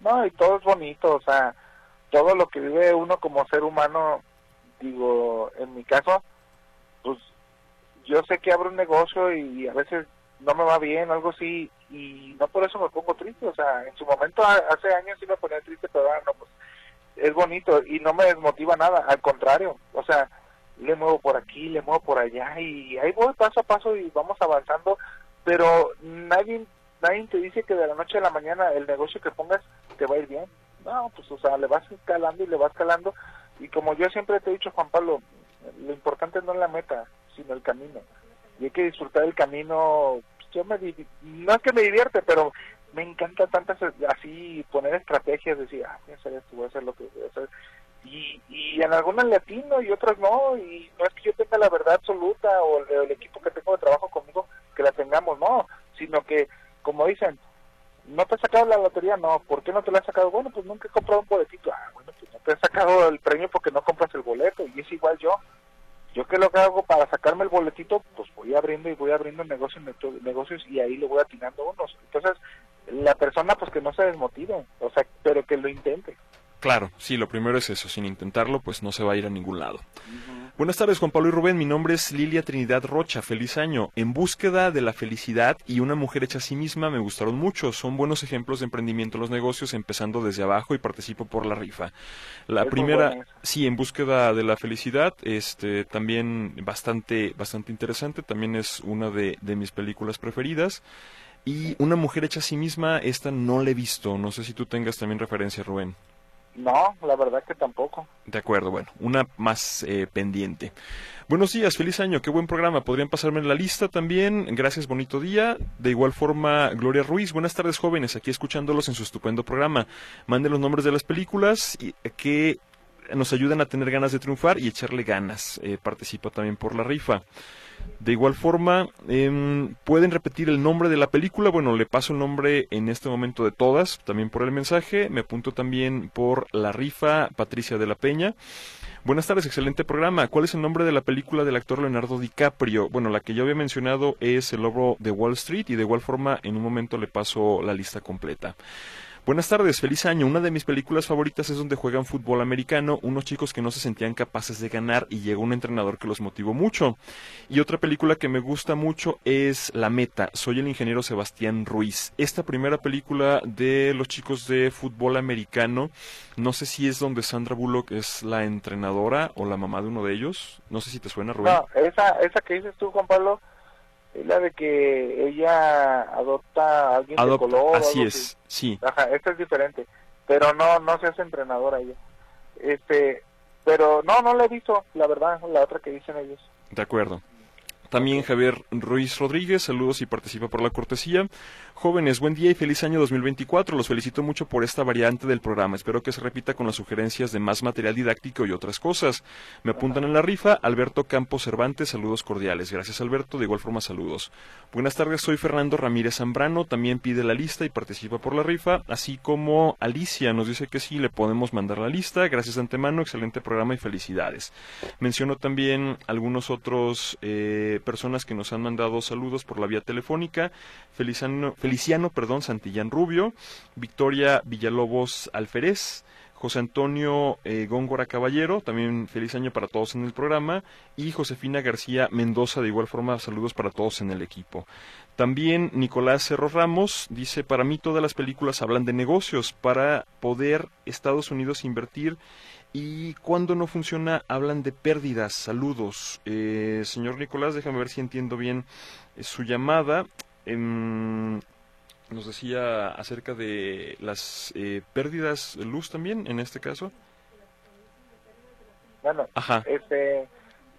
No, y todo es bonito, o sea, todo lo que vive uno como ser humano digo, en mi caso, pues yo sé que abro un negocio y a veces no me va bien algo así y no por eso me pongo triste, o sea, en su momento hace años sí me ponía triste, pero ahora no, pues es bonito y no me desmotiva nada, al contrario, o sea, le muevo por aquí, le muevo por allá y ahí voy paso a paso y vamos avanzando, pero nadie nadie te dice que de la noche a la mañana el negocio que pongas te va a ir bien. No, pues o sea, le vas escalando y le vas escalando y como yo siempre te he dicho, Juan Pablo, lo importante no es la meta, sino el camino. Y hay que disfrutar el camino. Yo me, no es que me divierte, pero me encanta tantas así poner estrategias, decir, ah, voy a hacer esto, voy a hacer lo que voy a hacer. Y, y en algunas latino y otras no, y no es que yo tenga la verdad absoluta o el, el equipo que tengo de trabajo conmigo que la tengamos, no, sino que, como dicen, ¿no te has sacado la lotería? No, ¿por qué no te la has sacado? Bueno, pues nunca he comprado un boletito. Ah, bueno, te he sacado el premio porque no compras el boleto y es igual yo. Yo que lo que hago para sacarme el boletito, pues voy abriendo y voy abriendo negocios, negocios y ahí le voy atinando unos. Entonces, la persona pues que no se desmotive, o sea, pero que lo intente. Claro, sí, lo primero es eso, sin intentarlo pues no se va a ir a ningún lado. Buenas tardes, Juan Pablo y Rubén. Mi nombre es Lilia Trinidad Rocha. Feliz año. En búsqueda de la felicidad y una mujer hecha a sí misma me gustaron mucho. Son buenos ejemplos de emprendimiento en los negocios, empezando desde abajo y participo por la rifa. La primera, sí, en búsqueda de la felicidad, este, también bastante, bastante interesante. También es una de, de mis películas preferidas. Y una mujer hecha a sí misma, esta no la he visto. No sé si tú tengas también referencia, Rubén. No, la verdad que tampoco. De acuerdo, bueno, una más eh, pendiente. Buenos días, feliz año, qué buen programa. Podrían pasarme la lista también. Gracias, bonito día. De igual forma, Gloria Ruiz, buenas tardes jóvenes, aquí escuchándolos en su estupendo programa. Manden los nombres de las películas y, eh, que nos ayudan a tener ganas de triunfar y echarle ganas. Eh, participa también por la rifa. De igual forma, em, pueden repetir el nombre de la película. Bueno, le paso el nombre en este momento de todas, también por el mensaje. Me apunto también por la rifa Patricia de la Peña. Buenas tardes, excelente programa. ¿Cuál es el nombre de la película del actor Leonardo DiCaprio? Bueno, la que yo había mencionado es El Lobo de Wall Street y de igual forma en un momento le paso la lista completa. Buenas tardes, feliz año. Una de mis películas favoritas es donde juegan fútbol americano, unos chicos que no se sentían capaces de ganar y llegó un entrenador que los motivó mucho. Y otra película que me gusta mucho es La Meta. Soy el ingeniero Sebastián Ruiz. Esta primera película de los chicos de fútbol americano, no sé si es donde Sandra Bullock es la entrenadora o la mamá de uno de ellos. No sé si te suena, Rubén. No, esa, esa que dices tú, Juan Pablo, es la de que ella adopta a alguien de color. Así es, sí. Ajá, esta es diferente, pero no no se hace entrenadora ella. Este, pero no, no la he visto, la verdad, la otra que dicen ellos. De acuerdo. También Javier Ruiz Rodríguez, saludos y participa por la cortesía. Jóvenes, buen día y feliz año 2024. Los felicito mucho por esta variante del programa. Espero que se repita con las sugerencias de más material didáctico y otras cosas. Me apuntan en la rifa. Alberto Campos Cervantes, saludos cordiales. Gracias Alberto, de igual forma saludos. Buenas tardes, soy Fernando Ramírez Zambrano. También pide la lista y participa por la rifa. Así como Alicia nos dice que sí, le podemos mandar la lista. Gracias de antemano, excelente programa y felicidades. Menciono también algunos otros eh, personas que nos han mandado saludos por la vía telefónica. Feliciano, Feliciano perdón, Santillán Rubio, Victoria Villalobos Alferez, José Antonio eh, Góngora Caballero, también feliz año para todos en el programa, y Josefina García Mendoza, de igual forma, saludos para todos en el equipo. También Nicolás Cerro Ramos dice, para mí todas las películas hablan de negocios, para poder Estados Unidos invertir y cuando no funciona hablan de pérdidas. Saludos. Eh, señor Nicolás, déjame ver si entiendo bien eh, su llamada. Em, nos decía acerca de las eh, pérdidas de luz también, en este caso. Bueno, este,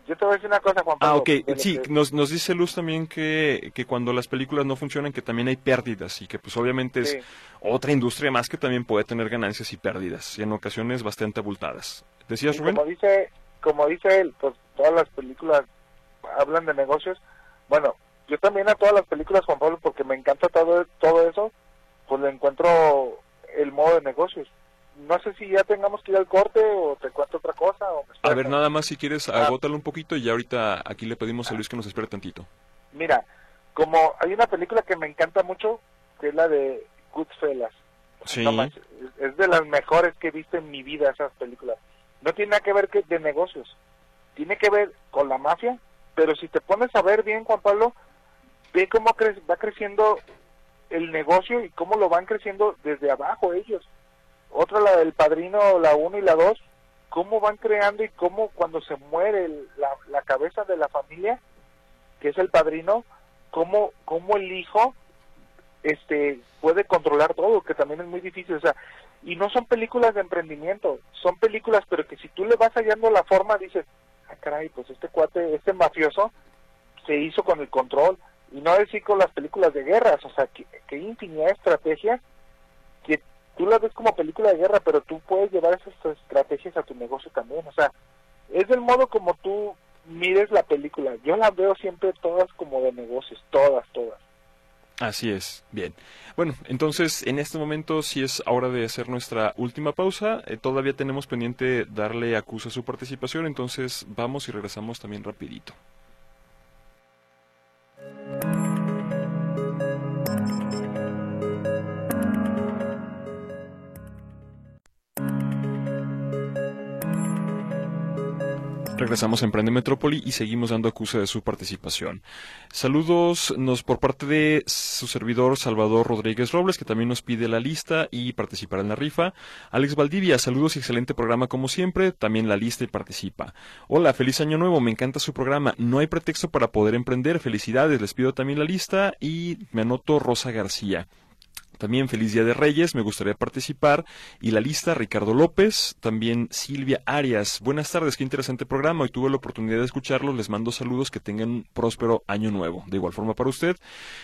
yo te voy a decir una cosa, Juan Pablo. Ah, ok. Sí, nos, nos dice Luz también que, que cuando las películas no funcionan, que también hay pérdidas y que pues obviamente es otra industria más que también puede tener ganancias y pérdidas, y en ocasiones bastante abultadas. ¿Decías, Rubén? Como dice, como dice él, pues todas las películas hablan de negocios. Bueno, yo también a todas las películas, Juan Pablo, porque me encanta todo, todo eso, pues le encuentro el modo de negocios no sé si ya tengamos que ir al corte o te cuento otra cosa. O a ver, nada más si quieres, ah. agótalo un poquito y ya ahorita aquí le pedimos a Luis que nos espere tantito. Mira, como hay una película que me encanta mucho, que es la de Goodfellas. Sí. es de las mejores que he visto en mi vida esas películas. No tiene nada que ver que de negocios, tiene que ver con la mafia, pero si te pones a ver bien, Juan Pablo, ve cómo va creciendo el negocio y cómo lo van creciendo desde abajo ellos otra la del padrino, la 1 y la 2, cómo van creando y cómo cuando se muere la, la, cabeza de la familia, que es el padrino, cómo, cómo el hijo este puede controlar todo, que también es muy difícil, o sea, y no son películas de emprendimiento, son películas, pero que si tú le vas hallando la forma, dices, ah, caray, pues este cuate, este mafioso, se hizo con el control, y no decir con las películas de guerras, o sea, que, que infinidad de estrategias tú la ves como película de guerra, pero tú puedes llevar esas estrategias a tu negocio también. O sea, es del modo como tú mires la película. Yo las veo siempre todas como de negocios, todas, todas. Así es, bien. Bueno, entonces en este momento sí es hora de hacer nuestra última pausa. Eh, todavía tenemos pendiente darle acusa su participación, entonces vamos y regresamos también rapidito. Regresamos a Emprende Metrópoli y seguimos dando acusa de su participación. Saludos nos por parte de su servidor Salvador Rodríguez Robles, que también nos pide la lista y participar en la rifa. Alex Valdivia, saludos y excelente programa como siempre, también la lista y participa. Hola, feliz año nuevo, me encanta su programa. No hay pretexto para poder emprender, felicidades, les pido también la lista y me anoto Rosa García. También feliz Día de Reyes, me gustaría participar. Y la lista, Ricardo López, también Silvia Arias. Buenas tardes, qué interesante programa. Hoy tuve la oportunidad de escucharlo. Les mando saludos, que tengan un próspero año nuevo. De igual forma para usted.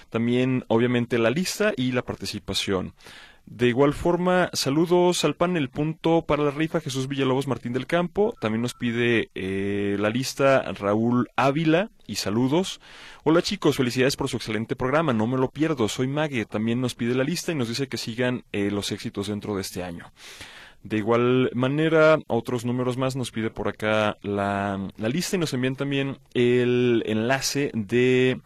También, obviamente, la lista y la participación. De igual forma, saludos al panel punto para la rifa Jesús Villalobos Martín del Campo. También nos pide eh, la lista Raúl Ávila y saludos. Hola chicos, felicidades por su excelente programa, no me lo pierdo. Soy Mague, también nos pide la lista y nos dice que sigan eh, los éxitos dentro de este año. De igual manera, otros números más nos pide por acá la, la lista y nos envían también el enlace de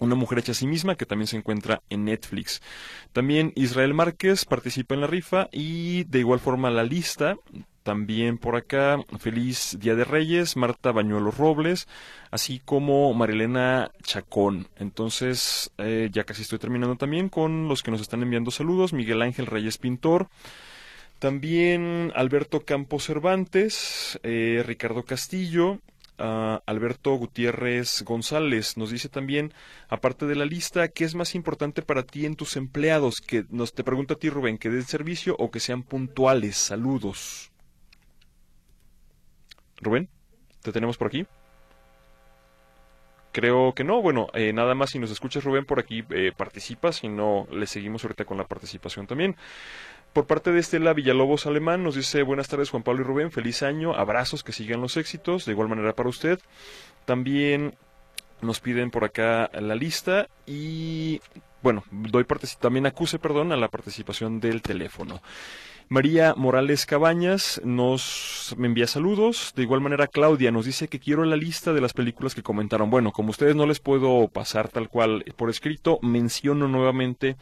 una mujer hecha a sí misma, que también se encuentra en Netflix. También Israel Márquez participa en la rifa y de igual forma la lista. También por acá, feliz Día de Reyes, Marta Bañuelos Robles, así como Marilena Chacón. Entonces, eh, ya casi estoy terminando también con los que nos están enviando saludos. Miguel Ángel Reyes Pintor, también Alberto Campos Cervantes, eh, Ricardo Castillo, Alberto Gutiérrez González nos dice también, aparte de la lista, ¿qué es más importante para ti en tus empleados? Que nos te pregunta a ti Rubén, que den servicio o que sean puntuales. Saludos. Rubén, ¿te tenemos por aquí? Creo que no. Bueno, eh, nada más si nos escuchas, Rubén, por aquí eh, participas. Si no, le seguimos ahorita con la participación también. Por parte de Estela Villalobos Alemán nos dice buenas tardes Juan Pablo y Rubén, feliz año, abrazos, que sigan los éxitos, de igual manera para usted. También nos piden por acá la lista y bueno, doy también acuse, perdón, a la participación del teléfono. María Morales Cabañas nos me envía saludos. De igual manera, Claudia nos dice que quiero la lista de las películas que comentaron. Bueno, como ustedes no les puedo pasar tal cual por escrito, menciono nuevamente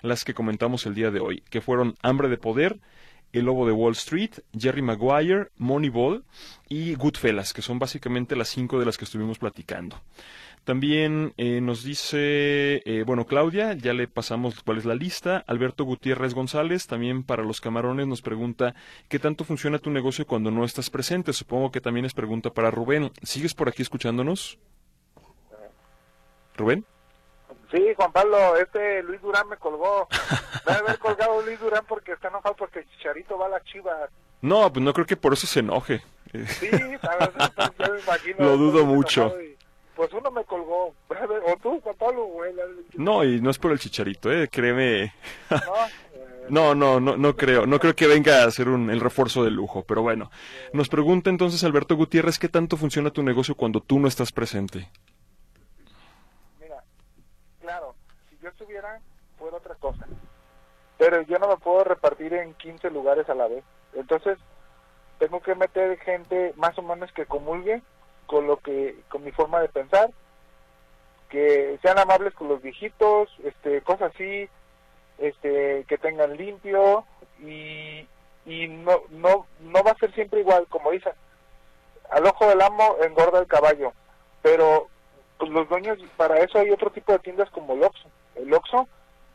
las que comentamos el día de hoy, que fueron Hambre de Poder, El Lobo de Wall Street, Jerry Maguire, Moneyball y Goodfellas, que son básicamente las cinco de las que estuvimos platicando. También eh, nos dice, eh, bueno, Claudia, ya le pasamos cuál es la lista. Alberto Gutiérrez González, también para los camarones, nos pregunta, ¿qué tanto funciona tu negocio cuando no estás presente? Supongo que también es pregunta para Rubén. ¿Sigues por aquí escuchándonos? ¿Rubén? Sí, Juan Pablo, este Luis Durán me colgó. Debe haber colgado Luis Durán porque está enojado porque Chicharito va a la chiva. No, pues no creo que por eso se enoje. Sí, [LAUGHS] yo me imagino. Lo dudo mucho pues uno me colgó. [LAUGHS] O tú, Juan Pablo, güey. No, y no es por el chicharito, ¿eh? Créeme. [LAUGHS] No, no, no, no creo. No creo que venga a ser un, el refuerzo de lujo. Pero bueno, nos pregunta entonces Alberto Gutiérrez, ¿qué tanto funciona tu negocio cuando tú no estás presente? Mira, claro, si yo estuviera, fuera otra cosa. Pero yo no me puedo repartir en 15 lugares a la vez. Entonces, tengo que meter gente más o menos que comulgue con lo que con mi forma de pensar que sean amables con los viejitos este cosas así este que tengan limpio y, y no no no va a ser siempre igual como dicen. Al ojo del amo engorda el caballo pero pues, los dueños para eso hay otro tipo de tiendas como el Oxxo. El Oxxo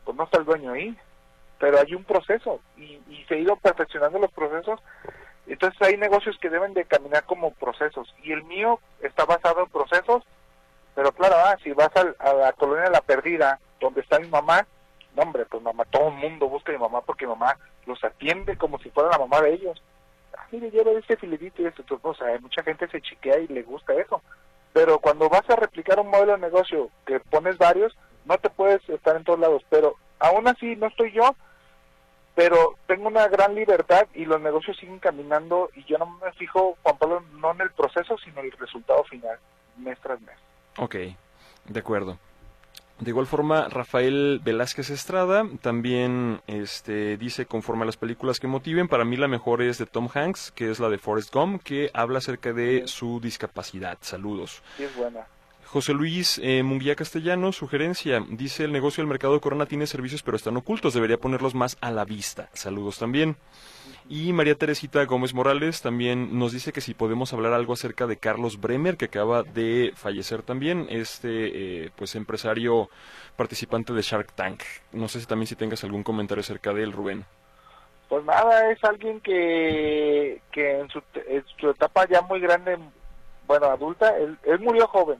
pues no está el dueño ahí pero hay un proceso y, y se ha ido perfeccionando los procesos entonces hay negocios que deben de caminar como procesos y el mío está basado en procesos, pero claro, ah, si vas a, la colonia La Perdida, donde está mi mamá, no hombre, pues mamá, todo el mundo busca a mi mamá porque mi mamá los atiende como si fuera la mamá de ellos. Ah, mire, lleva este filetito y esto, o sea, mucha gente se chiquea y le gusta eso. Pero cuando vas a replicar un modelo de negocio que pones varios, no te puedes estar en todos lados. Pero aún así no estoy yo, pero tengo una gran libertad y los negocios siguen caminando y yo no me fijo, Juan Pablo, no en el proceso, sino en el resultado final, mes tras mes. Ok, de acuerdo. De igual forma, Rafael Velázquez Estrada también este, dice, conforme a las películas que motiven, para mí la mejor es de Tom Hanks, que es la de Forrest Gump, que habla acerca de su discapacidad. Saludos. Sí, es buena. José Luis eh, Munguía Castellano, sugerencia, dice el negocio del mercado de Corona tiene servicios pero están ocultos, debería ponerlos más a la vista. Saludos también. Y María Teresita Gómez Morales también nos dice que si podemos hablar algo acerca de Carlos Bremer, que acaba de fallecer también, este eh, pues empresario participante de Shark Tank. No sé si también si tengas algún comentario acerca de él, Rubén. Pues nada, es alguien que, que en, su, su etapa ya muy grande, bueno, adulta, él, él murió joven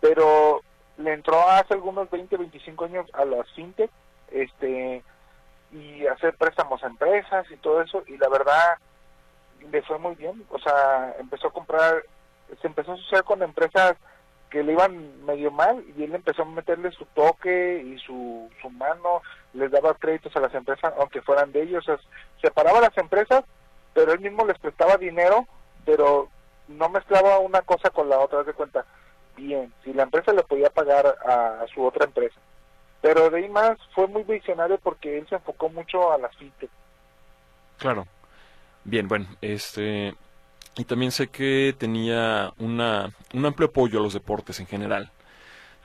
pero le entró hace algunos 20, 25 años a las fintech, este, y hacer préstamos a empresas y todo eso, y la verdad le fue muy bien, o sea, empezó a comprar, se empezó a asociar con empresas que le iban medio mal y él empezó a meterle su toque y su, su mano les daba créditos a las empresas, aunque fueran de ellos. separaba las empresas, pero él mismo les prestaba dinero, pero no mezclaba una cosa con la otra, de cuenta. Bien, si la empresa le podía pagar a, su otra empresa. Pero de ahí más fue muy visionario porque él se enfocó mucho a las fintech. Claro. Bien, bueno, este y también sé que tenía una, un amplio apoyo a los deportes en general.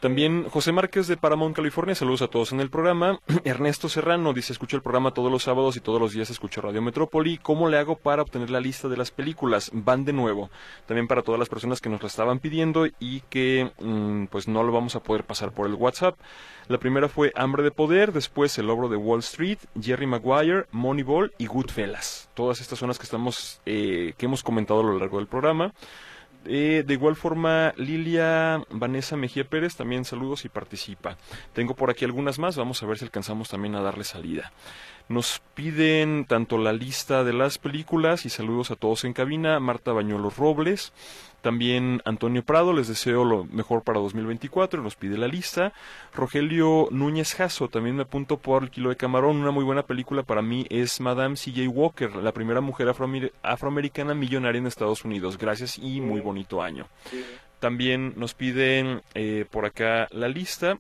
También José Márquez de Paramount, California, saludos a todos en el programa. [CLEARS THROAT] Ernesto Serrano dice, escucho el programa todos los sábados y todos los días escucho Radio Metrópoli. ¿Cómo le hago para obtener la lista de las películas? Van de nuevo. También para todas las personas que nos la estaban pidiendo y que mm, pues no lo vamos a poder pasar por el WhatsApp. La primera fue Hambre de Poder, después El Logro de Wall Street, Jerry Maguire, Moneyball y Goodfellas. Todas estas son las que, estamos, eh, que hemos comentado a lo largo del programa. Eh, de igual forma, Lilia Vanessa Mejía Pérez también saludos y participa. Tengo por aquí algunas más, vamos a ver si alcanzamos también a darle salida. Nos piden tanto la lista de las películas y saludos a todos en cabina. Marta Bañuelos Robles, también Antonio Prado, les deseo lo mejor para 2024, nos pide la lista. Rogelio Núñez Jasso, también me apunto por El Kilo de Camarón, una muy buena película para mí es Madame C.J. Walker, la primera mujer afroamericana millonaria en Estados Unidos. Gracias y muy bonito año. También nos piden eh, por acá la lista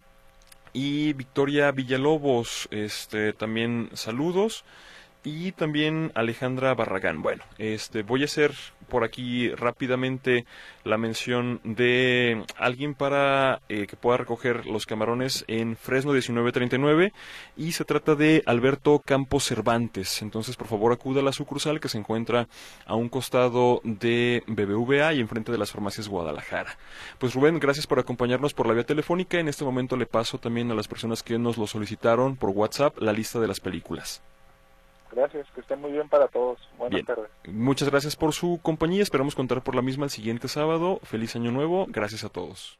y Victoria Villalobos, este, también saludos. Y también Alejandra Barragán. Bueno, este, voy a hacer por aquí rápidamente la mención de alguien para eh, que pueda recoger los camarones en Fresno 1939 y se trata de Alberto Campos Cervantes. Entonces, por favor, acuda a la sucursal que se encuentra a un costado de BBVA y enfrente de las farmacias Guadalajara. Pues Rubén, gracias por acompañarnos por la vía telefónica. En este momento le paso también a las personas que nos lo solicitaron por WhatsApp la lista de las películas. Gracias, que estén muy bien para todos. Buenas tardes. Muchas gracias por su compañía. Esperamos contar por la misma el siguiente sábado. Feliz año nuevo. Gracias a todos.